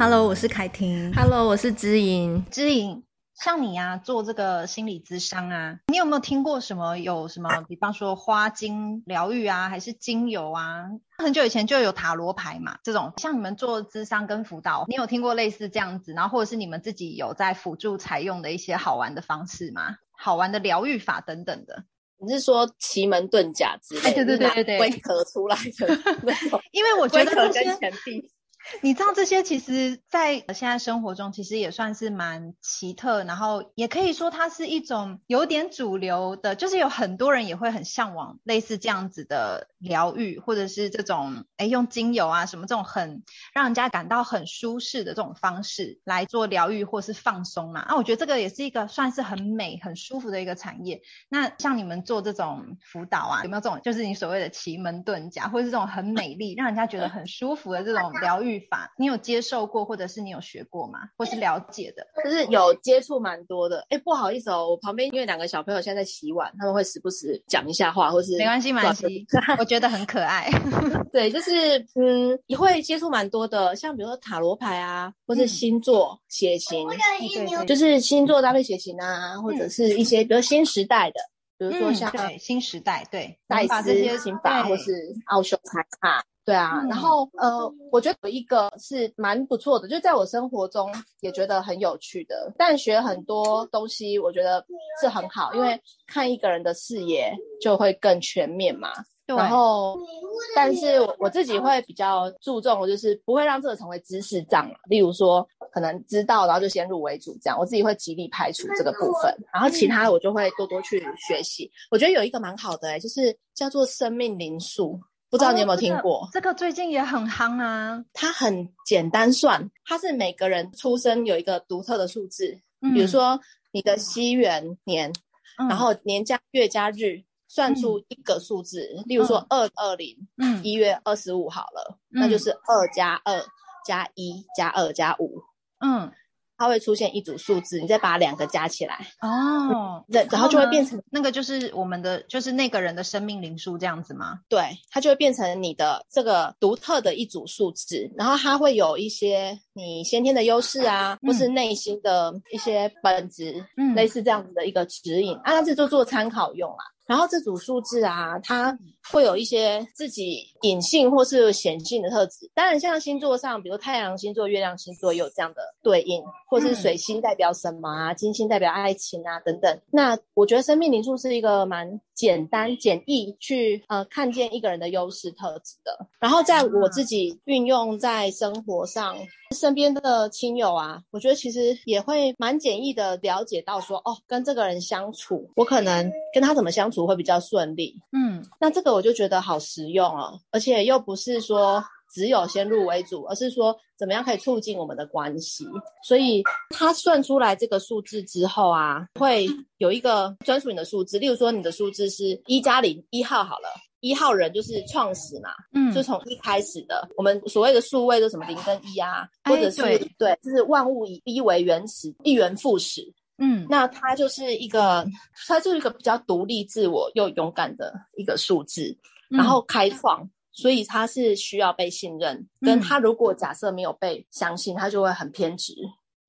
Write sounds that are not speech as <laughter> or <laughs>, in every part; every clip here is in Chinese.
Hello，我是凯婷。Hello，我是知音。知音，像你呀、啊，做这个心理咨商啊，你有没有听过什么？有什么？比方说花精疗愈啊，还是精油啊？很久以前就有塔罗牌嘛，这种像你们做咨商跟辅导，你有听过类似这样子？然后或者是你们自己有在辅助采用的一些好玩的方式吗？好玩的疗愈法等等的。你是说奇门遁甲之类的？哎，对对对对对，龟壳出来的那种。<laughs> 因为我觉得跟钱币。你知道这些，其实，在现在生活中，其实也算是蛮奇特，然后也可以说它是一种有点主流的，就是有很多人也会很向往类似这样子的疗愈，或者是这种诶用精油啊什么这种很让人家感到很舒适的这种方式来做疗愈或是放松嘛。啊，我觉得这个也是一个算是很美、很舒服的一个产业。那像你们做这种辅导啊，有没有这种就是你所谓的奇门遁甲，或者是这种很美丽、让人家觉得很舒服的这种疗愈？法，你有接受过，或者是你有学过吗？或是了解的？就是有接触蛮多的。哎，不好意思哦，我旁边因为两个小朋友现在在洗碗，他们会时不时讲一下话，或是没关系，没关系，我觉得很可爱。<laughs> 对，就是嗯，也会接触蛮多的，像比如说塔罗牌啊，或是星座、血型，对对，就是星座搭配血型啊，或者是一些比如新时代的，比如说像对新时代，对戴斯这些刑法，或是奥修财卡。对啊，然后呃，我觉得有一个是蛮不错的，就在我生活中也觉得很有趣的，但学很多东西，我觉得是很好，因为看一个人的视野就会更全面嘛。然后，但是我自己会比较注重，就是不会让这个成为知识障，例如说可能知道，然后就先入为主这样，我自己会极力排除这个部分，然后其他的我就会多多去学习。我觉得有一个蛮好的，欸，就是叫做生命灵数。不知道你有没有听过？哦这个，这个最近也很夯啊。它很简单算，它是每个人出生有一个独特的数字，嗯、比如说你的西元年，嗯、然后年加月加日算出一个数字，嗯、例如说二二零，嗯，一月二十五好了，嗯、那就是二加二加一加二加五，嗯。它会出现一组数字，你再把两个加起来哦，对，然后就会变成那个就是我们的，就是那个人的生命灵数这样子吗？对，它就会变成你的这个独特的一组数字，然后它会有一些你先天的优势啊，嗯、或是内心的一些本质，嗯，类似这样子的一个指引，啊，这就做参考用啊。然后这组数字啊，它会有一些自己隐性或是显性的特质。当然，像星座上，比如太阳星座、月亮星座也有这样的对应，或是水星代表什么啊，金星代表爱情啊等等。那我觉得生命灵数是一个蛮简单、简易去呃看见一个人的优势特质的。然后在我自己运用在生活上。身边的亲友啊，我觉得其实也会蛮简易的了解到说，哦，跟这个人相处，我可能跟他怎么相处会比较顺利。嗯，那这个我就觉得好实用哦，而且又不是说只有先入为主，而是说怎么样可以促进我们的关系。所以他算出来这个数字之后啊，会有一个专属你的数字，例如说你的数字是一加零，一号好了。一号人就是创始嘛，嗯，就从一开始的。我们所谓的数位都什么零跟一啊，或者是、对，就是万物以一为原始，一元复始。嗯，那它就是一个，它就是一个比较独立自我又勇敢的一个数字，然后开创，嗯、所以他是需要被信任。跟他如果假设没有被相信，他就会很偏执。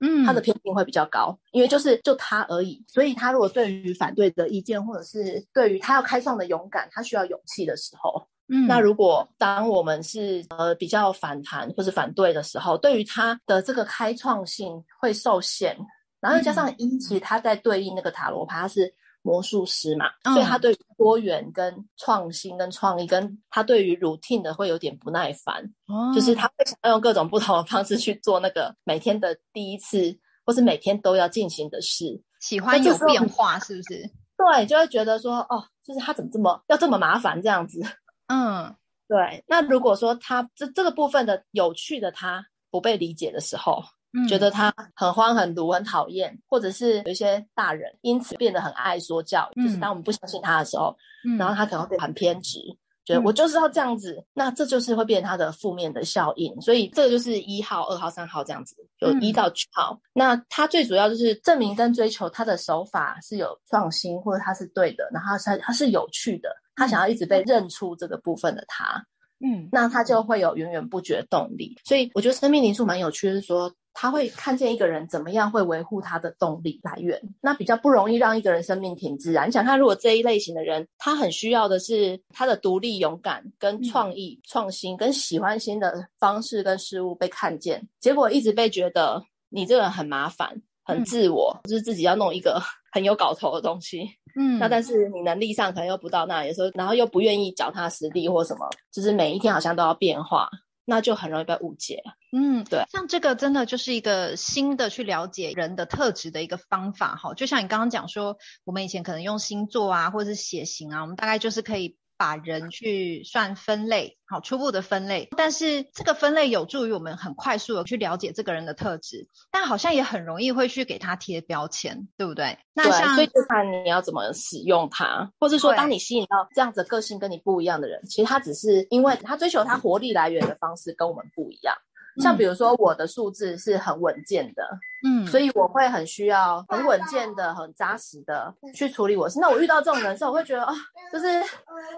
嗯，他的偏见会比较高，因为就是就他而已，所以他如果对于反对的意见，或者是对于他要开创的勇敢，他需要勇气的时候，嗯，那如果当我们是呃比较反弹或者反对的时候，对于他的这个开创性会受限，然后又加上一，其实他在对应那个塔罗牌，他是。魔术师嘛，所以他对多元跟创新跟创意，跟他对于 routine 的会有点不耐烦，哦，就是他会想要用各种不同的方式去做那个每天的第一次，或是每天都要进行的事，喜欢有变化，是不是？<laughs> 对，就会觉得说，哦，就是他怎么这么要这么麻烦这样子？<laughs> 嗯，对。那如果说他这这个部分的有趣的他不被理解的时候。觉得他很慌、很毒、很讨厌，或者是有一些大人因此变得很爱说教，嗯、就是当我们不相信他的时候，嗯、然后他可能会很偏执，嗯、觉得我就是要这样子，那这就是会变成他的负面的效应。所以这个就是一号、二号、三号这样子，有一到九号。嗯、那他最主要就是证明跟追求他的手法是有创新，或者他是对的，然后他他是有趣的，他想要一直被认出这个部分的他。嗯，那他就会有源源不绝的动力。所以我觉得生命灵数蛮有趣是说，他会看见一个人怎么样会维护他的动力来源，那比较不容易让一个人生命停滞啊。你想看，如果这一类型的人，他很需要的是他的独立、勇敢、跟创意、嗯、创新、跟喜欢新的方式跟事物被看见，结果一直被觉得你这个人很麻烦、很自我，嗯、就是自己要弄一个 <laughs> 很有搞头的东西。嗯，那但是你能力上可能又不到那，有时候然后又不愿意脚踏实地或什么，就是每一天好像都要变化。那就很容易被误解。嗯，对，像这个真的就是一个新的去了解人的特质的一个方法哈。就像你刚刚讲说，我们以前可能用星座啊，或者是血型啊，我们大概就是可以。把人去算分类，好，初步的分类，但是这个分类有助于我们很快速的去了解这个人的特质，但好像也很容易会去给他贴标签，对不对？那像所以就看你要怎么使用它，或者说当你吸引到这样子个性跟你不一样的人，其实他只是因为他追求他活力来源的方式跟我们不一样。像比如说我的数字是很稳健的，嗯，所以我会很需要很稳健的、很扎实的去处理我事。那我遇到这种人时候，我会觉得啊、哦，就是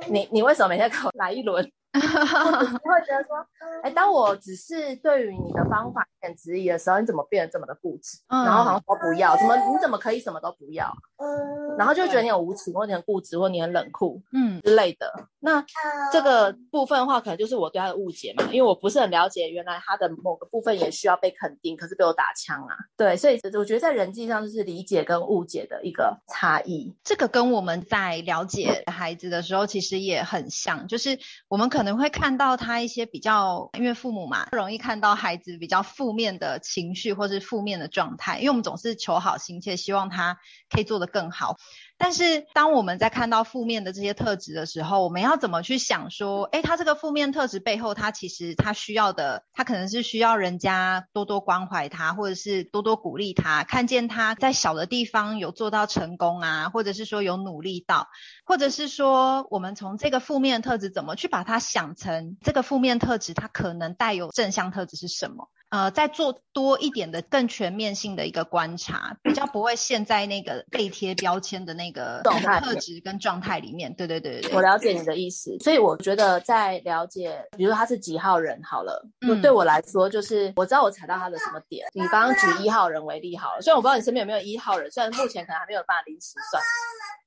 你你为什么每天给我来一轮？<laughs> 或者是会觉得说，哎，当我只是对于你的方法有点质疑的时候，你怎么变得这么的固执？嗯、然后好像说不要，怎么你怎么可以什么都不要？嗯，然后就觉得你很无情，或者你很固执，或你很冷酷，嗯之类的。那这个部分的话，可能就是我对他的误解嘛，因为我不是很了解，原来他的某个部分也需要被肯定，可是被我打枪啊。对，所以我觉得在人际上就是理解跟误解的一个差异。这个跟我们在了解孩子的时候，其实也很像，就是我们可能。会看到他一些比较，因为父母嘛，容易看到孩子比较负面的情绪或是负面的状态，因为我们总是求好心切，希望他可以做得更好。但是，当我们在看到负面的这些特质的时候，我们要怎么去想说，诶，他这个负面特质背后，他其实他需要的，他可能是需要人家多多关怀他，或者是多多鼓励他，看见他在小的地方有做到成功啊，或者是说有努力到，或者是说，我们从这个负面特质怎么去把它想成这个负面特质，它可能带有正向特质是什么？呃，再做多一点的更全面性的一个观察，比较不会陷在那个被贴标签的那个特质跟状态里面。对对对对，我了解你的意思。所以我觉得在了解，比如说他是几号人好了，就对我来说，就是我知道我踩到他的什么点。你刚刚举一号人为例好了，虽然我不知道你身边有没有一号人，虽然目前可能还没有办法临时算，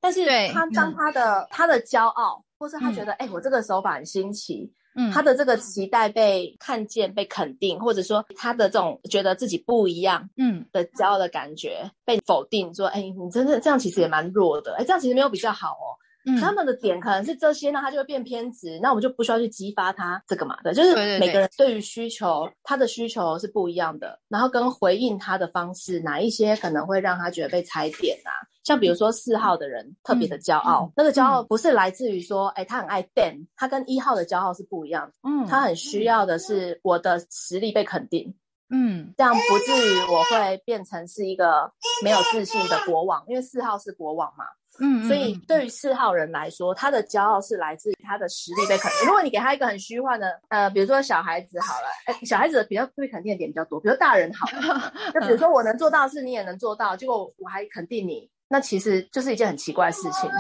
但是他当他的他的骄傲，或是他觉得哎，我这个手法很新奇。嗯，他的这个期待被看见、被肯定，或者说他的这种觉得自己不一样，嗯的骄傲的感觉、嗯、被否定，说，哎，你真的这样其实也蛮弱的，哎，这样其实没有比较好哦。嗯，他们的点可能是这些，那他就会变偏执，那我们就不需要去激发他这个嘛，对，就是每个人对于需求，对对对，他的需求是不一样的，然后跟回应他的方式，哪一些可能会让他觉得被踩点啊？像比如说四号的人特别的骄傲，嗯、那个骄傲不是来自于说，哎、欸，他很爱 ban，他跟一号的骄傲是不一样的。嗯，他很需要的是我的实力被肯定。嗯，这样不至于我会变成是一个没有自信的国王，因为四号是国王嘛。嗯，所以对于四号人来说，他的骄傲是来自于他的实力被肯定。如果你给他一个很虚幻的，呃，比如说小孩子好了，哎，小孩子比较被肯定的点比较多，比如大人好了，就比如说我能做到的事你也能做到，结果我还肯定你，那其实就是一件很奇怪的事情。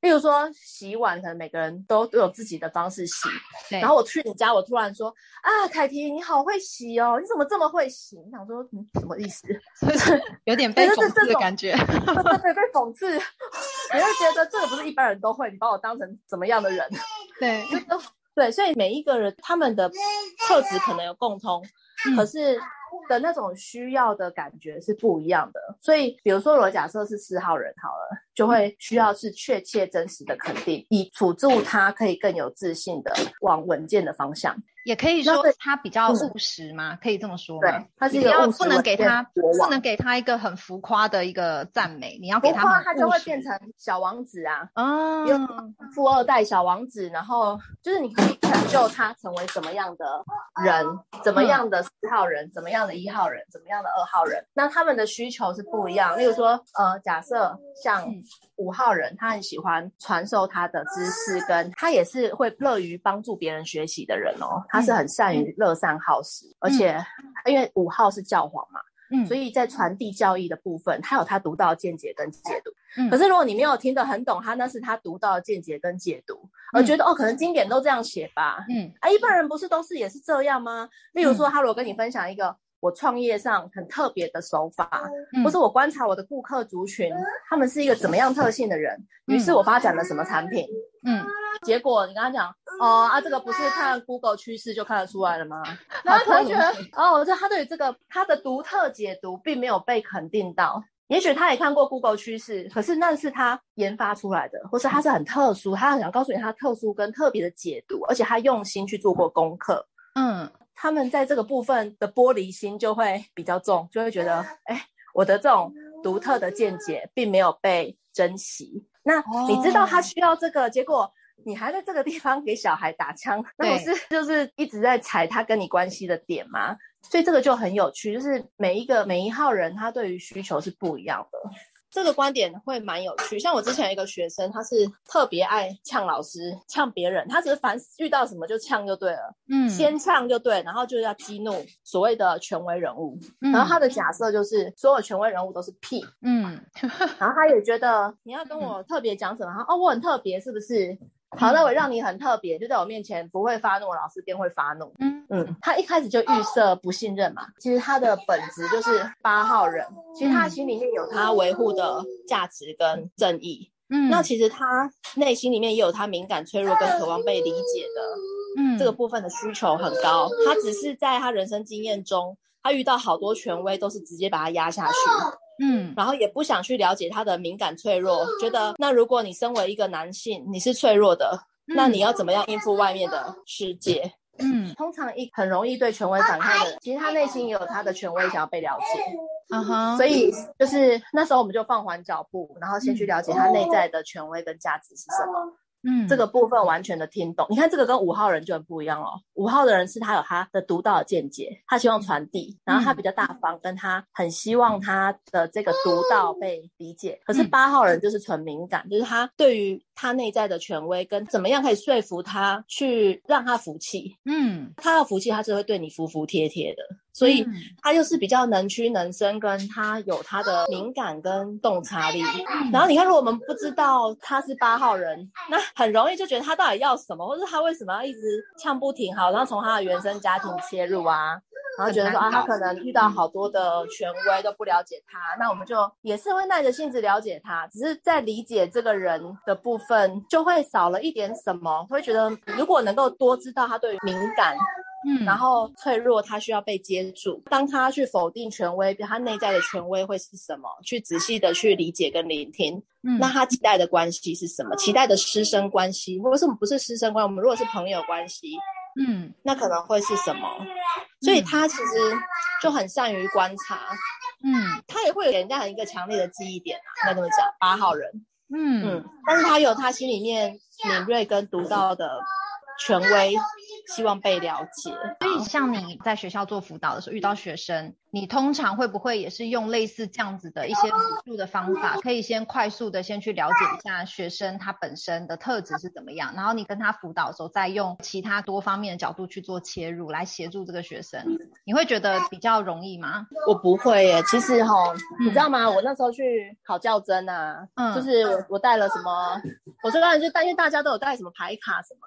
例如说洗碗，可能每个人都都有自己的方式洗。对。然后我去你家，我突然说啊，凯婷你好会洗哦，你怎么这么会洗？你想说嗯，什么意思？<laughs> 就是 <laughs> 有点被讽刺的感觉。对对，被讽刺，你会觉得这个不是一般人都会，你把我当成怎么样的人？<laughs> 对，对，所以每一个人他们的特质可能有共通，嗯、可是。的那种需要的感觉是不一样的，所以比如说，我假设是四号人好了，就会需要是确切真实的肯定，以辅助他可以更有自信的往稳健的方向。也可以说他比较务实嘛，可以这么说吗？对，他是一个务实，不能给他不能给他一个很浮夸的一个赞美，你要给他浮夸，他就会变成小王子啊，嗯，富二代小王子，然后就是你可以成就他成为什么样的人，怎么样的四号人，怎么样的一号人，怎么样的二号人，那他们的需求是不一样。例如说，呃，假设像五号人，他很喜欢传授他的知识，跟他也是会乐于帮助别人学习的人哦。他是很善于乐善好施，嗯、而且因为五号是教皇嘛，嗯，所以在传递教义的部分，他有他独到的见解跟解读。嗯，可是如果你没有听得很懂，他那是他独到的见解跟解读，而觉得、嗯、哦，可能经典都这样写吧。嗯，啊，一般人不是都是也是这样吗？例如说，他如果跟你分享一个我创业上很特别的手法，嗯、或是我观察我的顾客族群，他们是一个怎么样特性的人，于、嗯、是我发展了什么产品。嗯，结果你跟他讲，哦啊，这个不是看 Google 趋势就看得出来了吗？然后他 <laughs> 觉得，哦，就他对于这个他的独特解读并没有被肯定到。也许他也看过 Google 趋势，可是那是他研发出来的，或是他是很特殊，他很想告诉你他特殊跟特别的解读，而且他用心去做过功课。嗯，他们在这个部分的玻璃心就会比较重，就会觉得，哎，我的这种独特的见解并没有被珍惜。那你知道他需要这个，结果你还在这个地方给小孩打枪，那不是就是一直在踩他跟你关系的点吗？所以这个就很有趣，就是每一个每一号人他对于需求是不一样的，这个观点会蛮有趣。像我之前一个学生，他是特别爱呛老师、呛别人，他只是凡遇到什么就呛就对了，嗯，先呛就对，然后就要激怒所谓的权威人物，嗯，然后他的假设就是所有权威人物都是屁，嗯，<laughs> 然后他也觉得你要跟我特别讲什么，嗯、哦，我很特别是不是？好，那我让你很特别，就在我面前不会发怒，老师便会发怒。嗯嗯，他一开始就预设不信任嘛。其实他的本质就是八号人，其实他心里面有他维护的价值跟正义。嗯，那其实他内心里面也有他敏感、脆弱跟渴望被理解的，嗯，这个部分的需求很高。他只是在他人生经验中，他遇到好多权威都是直接把他压下去。嗯，然后也不想去了解他的敏感脆弱，觉得那如果你身为一个男性，你是脆弱的，嗯、那你要怎么样应付外面的世界？嗯，通常一很容易对权威反抗的人，其实他内心也有他的权威想要被了解。嗯哼，所以就是那时候我们就放缓脚步，然后先去了解他内在的权威跟价值是什么。嗯，这个部分完全的听懂。你看这个跟五号人就很不一样哦。五号的人是他有他的独到的见解，他希望传递，然后他比较大方，跟他很希望他的这个独到被理解。可是八号人就是纯敏感，就是他对于他内在的权威跟怎么样可以说服他去让他服气。嗯，他要服气，他是会对你服服帖帖的。所以他又是比较能屈能伸，跟他有他的敏感跟洞察力。然后你看，如果我们不知道他是八号人，那很容易就觉得他到底要什么，或是他为什么要一直呛不停？好，然后从他的原生家庭切入啊，然后觉得说啊，他可能遇到好多的权威都不了解他，那我们就也是会耐着性子了解他，只是在理解这个人的部分就会少了一点什么，会觉得如果能够多知道他对于敏感。嗯，然后脆弱，他需要被接住。当他去否定权威，他内在的权威会是什么？去仔细的去理解跟聆听。嗯，那他期待的关系是什么？期待的师生关系，或者是我们不是师生关系，我们如果是朋友关系，嗯，那可能会是什么？所以他其实就很善于观察。嗯，他也会给人家很一个强烈的记忆点啊。应该这么讲，八号人。嗯嗯，但是他有他心里面敏锐跟独到的权威。希望被了解。所以，像你在学校做辅导的时候，遇到学生，你通常会不会也是用类似这样子的一些辅助的方法，可以先快速的先去了解一下学生他本身的特质是怎么样，然后你跟他辅导的时候，再用其他多方面的角度去做切入，来协助这个学生，你会觉得比较容易吗？我不会耶，其实哈，你知道吗？我那时候去考教甄啊，嗯，就是我我带了什么，我说当然就担心大家都有带什么牌卡什么。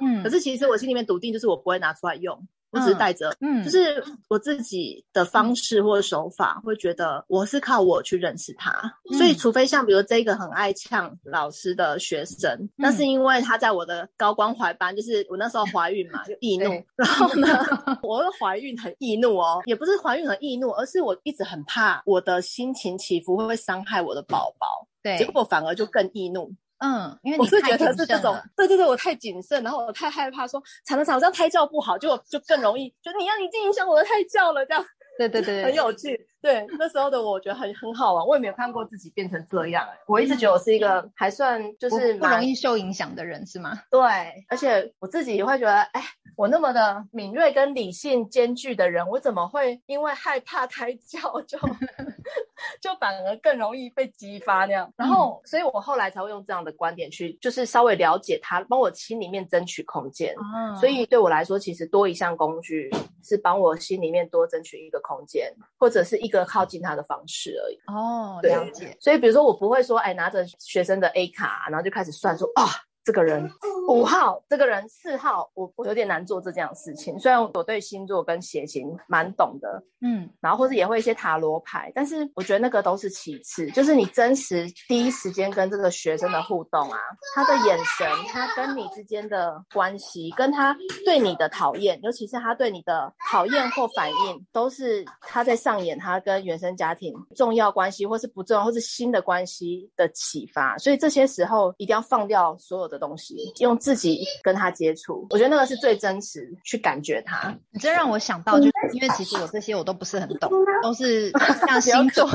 嗯，可是其实我心里面笃定，就是我不会拿出来用，我只是带着，嗯，就是我自己的方式或者手法，会觉得我是靠我去认识他，嗯、所以除非像比如这个很爱呛老师的学生，嗯、那是因为他在我的高光怀班，就是我那时候怀孕嘛，<laughs> 就易怒，然后呢，<laughs> 我的怀孕很易怒哦，也不是怀孕很易怒，而是我一直很怕我的心情起伏会不会伤害我的宝宝，对，结果反而就更易怒。嗯，因为你我是觉得是这种，对对对，我太谨慎，然后我太害怕说，产了产这样胎教不好，就就更容易，就你要你已经影响我的胎教了，这样，对对对，<laughs> 很有趣。对，那时候的我觉得很很好玩，我也没有看过自己变成这样。我一直觉得我是一个还算就是不容易受影响的人，是吗？对，而且我自己也会觉得，哎，我那么的敏锐跟理性兼具的人，我怎么会因为害怕胎教就 <laughs> 就反而更容易被激发那样？然后，所以我后来才会用这样的观点去，就是稍微了解他，帮我心里面争取空间。嗯，所以对我来说，其实多一项工具是帮我心里面多争取一个空间，或者是一个靠近他的方式而已。哦，了解。所以比如说我不会说，哎，拿着学生的 A 卡，然后就开始算说，啊，这个人五号这个人，四号我我有点难做这件事情。虽然我对星座跟血型蛮懂的，嗯，然后或者也会一些塔罗牌，但是我觉得那个都是其次。就是你真实第一时间跟这个学生的互动啊，他的眼神，他跟你之间的关系，跟他对你的讨厌，尤其是他对你的讨厌或反应，都是他在上演他跟原生家庭重要关系，或是不重要，或是新的关系的启发。所以这些时候一定要放掉所有的东西。用自己跟他接触，我觉得那个是最真实去感觉他。你这让我想到，就是因为其实我这些我都不是很懂，都是像星座、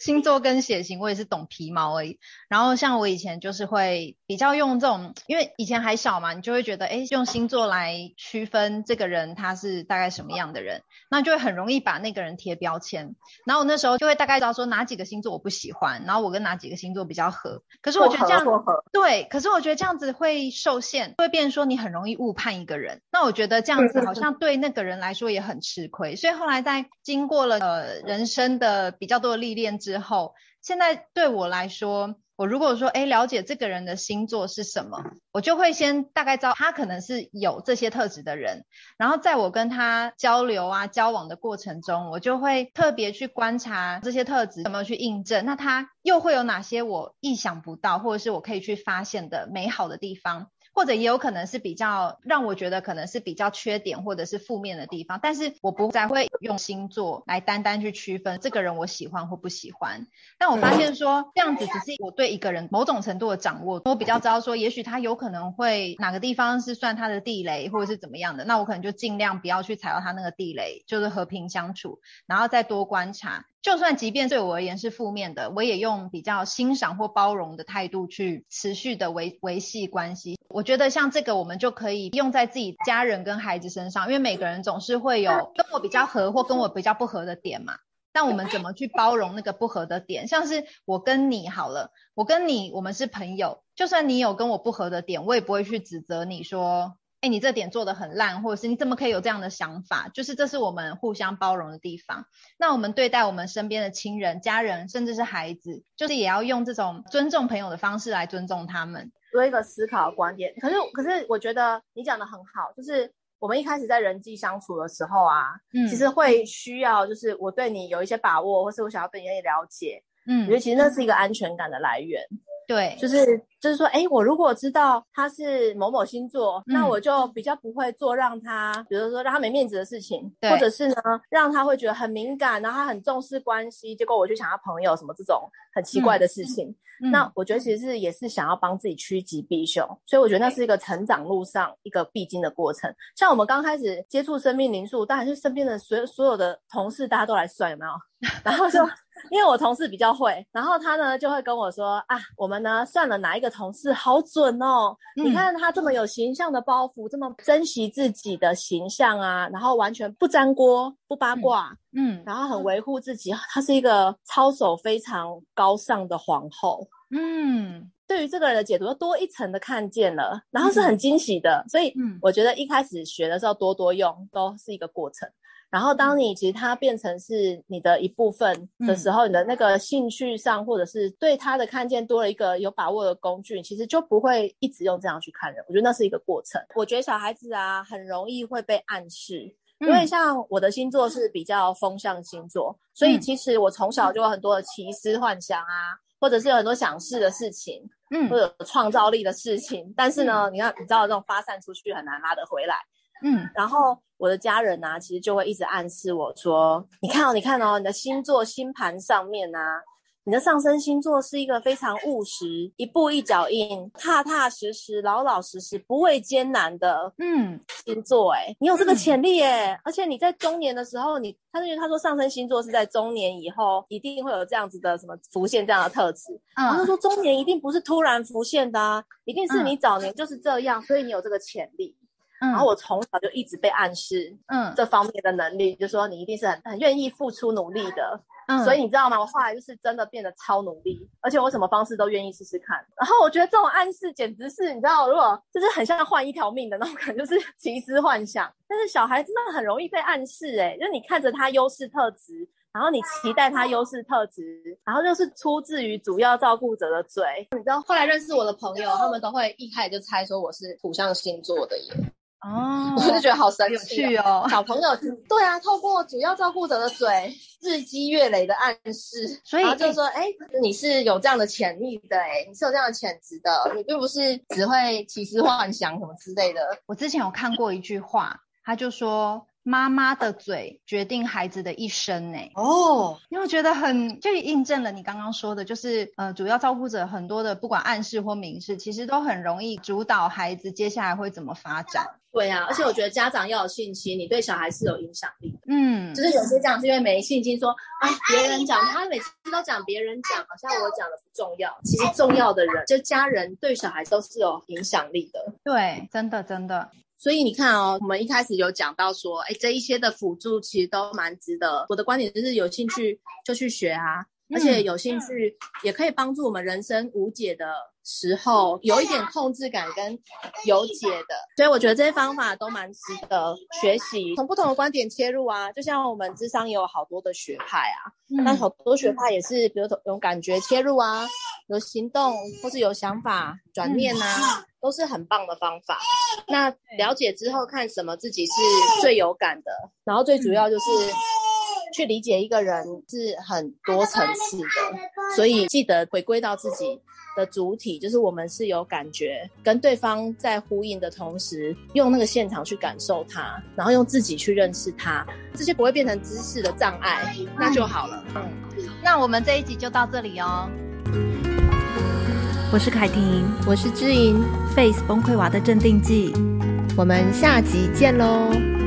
星座跟血型，我也是懂皮毛而已。然后像我以前就是会比较用这种，因为以前还小嘛，你就会觉得，哎，用星座来区分这个人他是大概什么样的人，那就会很容易把那个人贴标签。然后我那时候就会大概知道说哪几个星座我不喜欢，然后我跟哪几个星座比较合。可是我觉得这样，对，可是我觉得这样子会。受限会变成说你很容易误判一个人，那我觉得这样子好像对那个人来说也很吃亏，所以后来在经过了呃人生的比较多的历练之后，现在对我来说。我如果说，哎，了解这个人的星座是什么，我就会先大概知道他可能是有这些特质的人，然后在我跟他交流啊、交往的过程中，我就会特别去观察这些特质有没有去印证，那他又会有哪些我意想不到，或者是我可以去发现的美好的地方。或者也有可能是比较让我觉得可能是比较缺点或者是负面的地方，但是我不再会用星座来单单去区分这个人我喜欢或不喜欢。但我发现说这样子只是我对一个人某种程度的掌握，我比较知道说也许他有可能会哪个地方是算他的地雷或者是怎么样的，那我可能就尽量不要去踩到他那个地雷，就是和平相处，然后再多观察。就算即便对我而言是负面的，我也用比较欣赏或包容的态度去持续的维维系关系。我觉得像这个，我们就可以用在自己家人跟孩子身上，因为每个人总是会有跟我比较合或跟我比较不合的点嘛。但我们怎么去包容那个不合的点？像是我跟你好了，我跟你我们是朋友，就算你有跟我不合的点，我也不会去指责你说。哎，你这点做的很烂，或者是你怎么可以有这样的想法？就是这是我们互相包容的地方。那我们对待我们身边的亲人、家人，甚至是孩子，就是也要用这种尊重朋友的方式来尊重他们。多一个思考的观点。可是，可是我觉得你讲的很好，就是我们一开始在人际相处的时候啊，嗯，其实会需要，就是我对你有一些把握，或是我想要对你了解，嗯，我觉得其实那是一个安全感的来源。对，就是就是说，哎，我如果知道他是某某星座，嗯，那我就比较不会做让他，比如说让他没面子的事情，或者是呢，让他会觉得很敏感，然后他很重视关系，结果我就想要朋友什么这种很奇怪的事情。嗯，那我觉得其实是也是想要帮自己趋吉避凶，所以我觉得那是一个成长路上一个必经的过程。像我们刚开始接触生命灵数，当然是身边的所有所有的同事大家都来算，有没有？<laughs> 然后就。因为我同事比较会，然后他呢就会跟我说啊，我们呢算了哪一个同事好准哦，嗯、你看他这么有形象的包袱，这么珍惜自己的形象啊，然后完全不沾锅不八卦，嗯，嗯然后很维护自己，她是一个操守非常高尚的皇后，嗯，对于这个人的解读又多一层的看见了，然后是很惊喜的，嗯、所以我觉得一开始学的时候多多用都是一个过程。然后，当你其实它变成是你的一部分的时候，嗯、你的那个兴趣上，或者是对他的看见多了一个有把握的工具，其实就不会一直用这样去看人。我觉得那是一个过程。我觉得小孩子啊，很容易会被暗示，因为像我的星座是比较风象星座，嗯、所以其实我从小就有很多的奇思幻想啊，或者是有很多想试的事情，嗯，或者有创造力的事情。但是呢，你看，你知道这种发散出去很难拉得回来。嗯，然后我的家人呢、啊，其实就会一直暗示我说：“你看哦，你看哦，你的星座星盘上面啊，你的上升星座是一个非常务实、一步一脚印、踏踏实实、老老实实、不畏艰难的嗯星座。哎，你有这个潜力哎，嗯、而且你在中年的时候，你他因为他说上升星座是在中年以后一定会有这样子的什么浮现这样的特质。嗯，他说中年一定不是突然浮现的啊，一定是你早年就是这样，嗯、所以你有这个潜力。”然后我从小就一直被暗示，嗯，这方面的能力，嗯、就是说你一定是很很愿意付出努力的，嗯，所以你知道吗？我后来就是真的变得超努力，而且我什么方式都愿意试试看。然后我觉得这种暗示简直是，你知道，如果就是很像换一条命的那种感觉，<laughs> 就是奇思幻想。但是小孩真的很容易被暗示、欸，诶就是你看着他优势特质。然后你期待他优势特质，然后就是出自于主要照顾者的嘴。你知道后来认识我的朋友，他们都会一开始就猜说我是土象星座的耶。哦，<laughs> 我就觉得好神奇哦！小朋友，对啊，透过主要照顾者的嘴，日积月累的暗示，所以然后就说，哎、欸，你是有这样的潜力的，哎，你是有这样的潜质的，你并不是只会奇思幻想什么之类的。我之前有看过一句话，他就说。妈妈的嘴决定孩子的一生呢。哦，因为我觉得很就印证了你刚刚说的，就是呃，主要照顾者很多的不管暗示或明示，其实都很容易主导孩子接下来会怎么发展。对啊，而且我觉得家长要有信心，你对小孩是有影响力的。嗯，就是有些家长是因为没信心说，说啊，别人讲他每次都讲别人讲，好像我讲的不重要。其实重要的人，就家人对小孩都是有影响力的。对，真的真的。所以你看哦，我们一开始有讲到说，哎，这一些的辅助其实都蛮值得。我的观点就是有兴趣就去学啊，而且有兴趣也可以帮助我们人生无解的时候有一点控制感跟有解的。所以我觉得这些方法都蛮值得学习，从不同的观点切入啊。就像我们智商也有好多的学派啊，那好多学派也是，比如说用感觉切入啊，有行动或是有想法转念啊。都是很棒的方法。那了解之后，看什么自己是最有感的，然后最主要就是去理解一个人是很多层次的。所以记得回归到自己的主体，就是我们是有感觉，跟对方在呼应的同时，用那个现场去感受他，然后用自己去认识他，这些不会变成知识的障碍，那就好了。嗯，那我们这一集就到这里哦。我是凯婷，我是知音，Face 崩溃娃的镇定剂，我们下集见喽。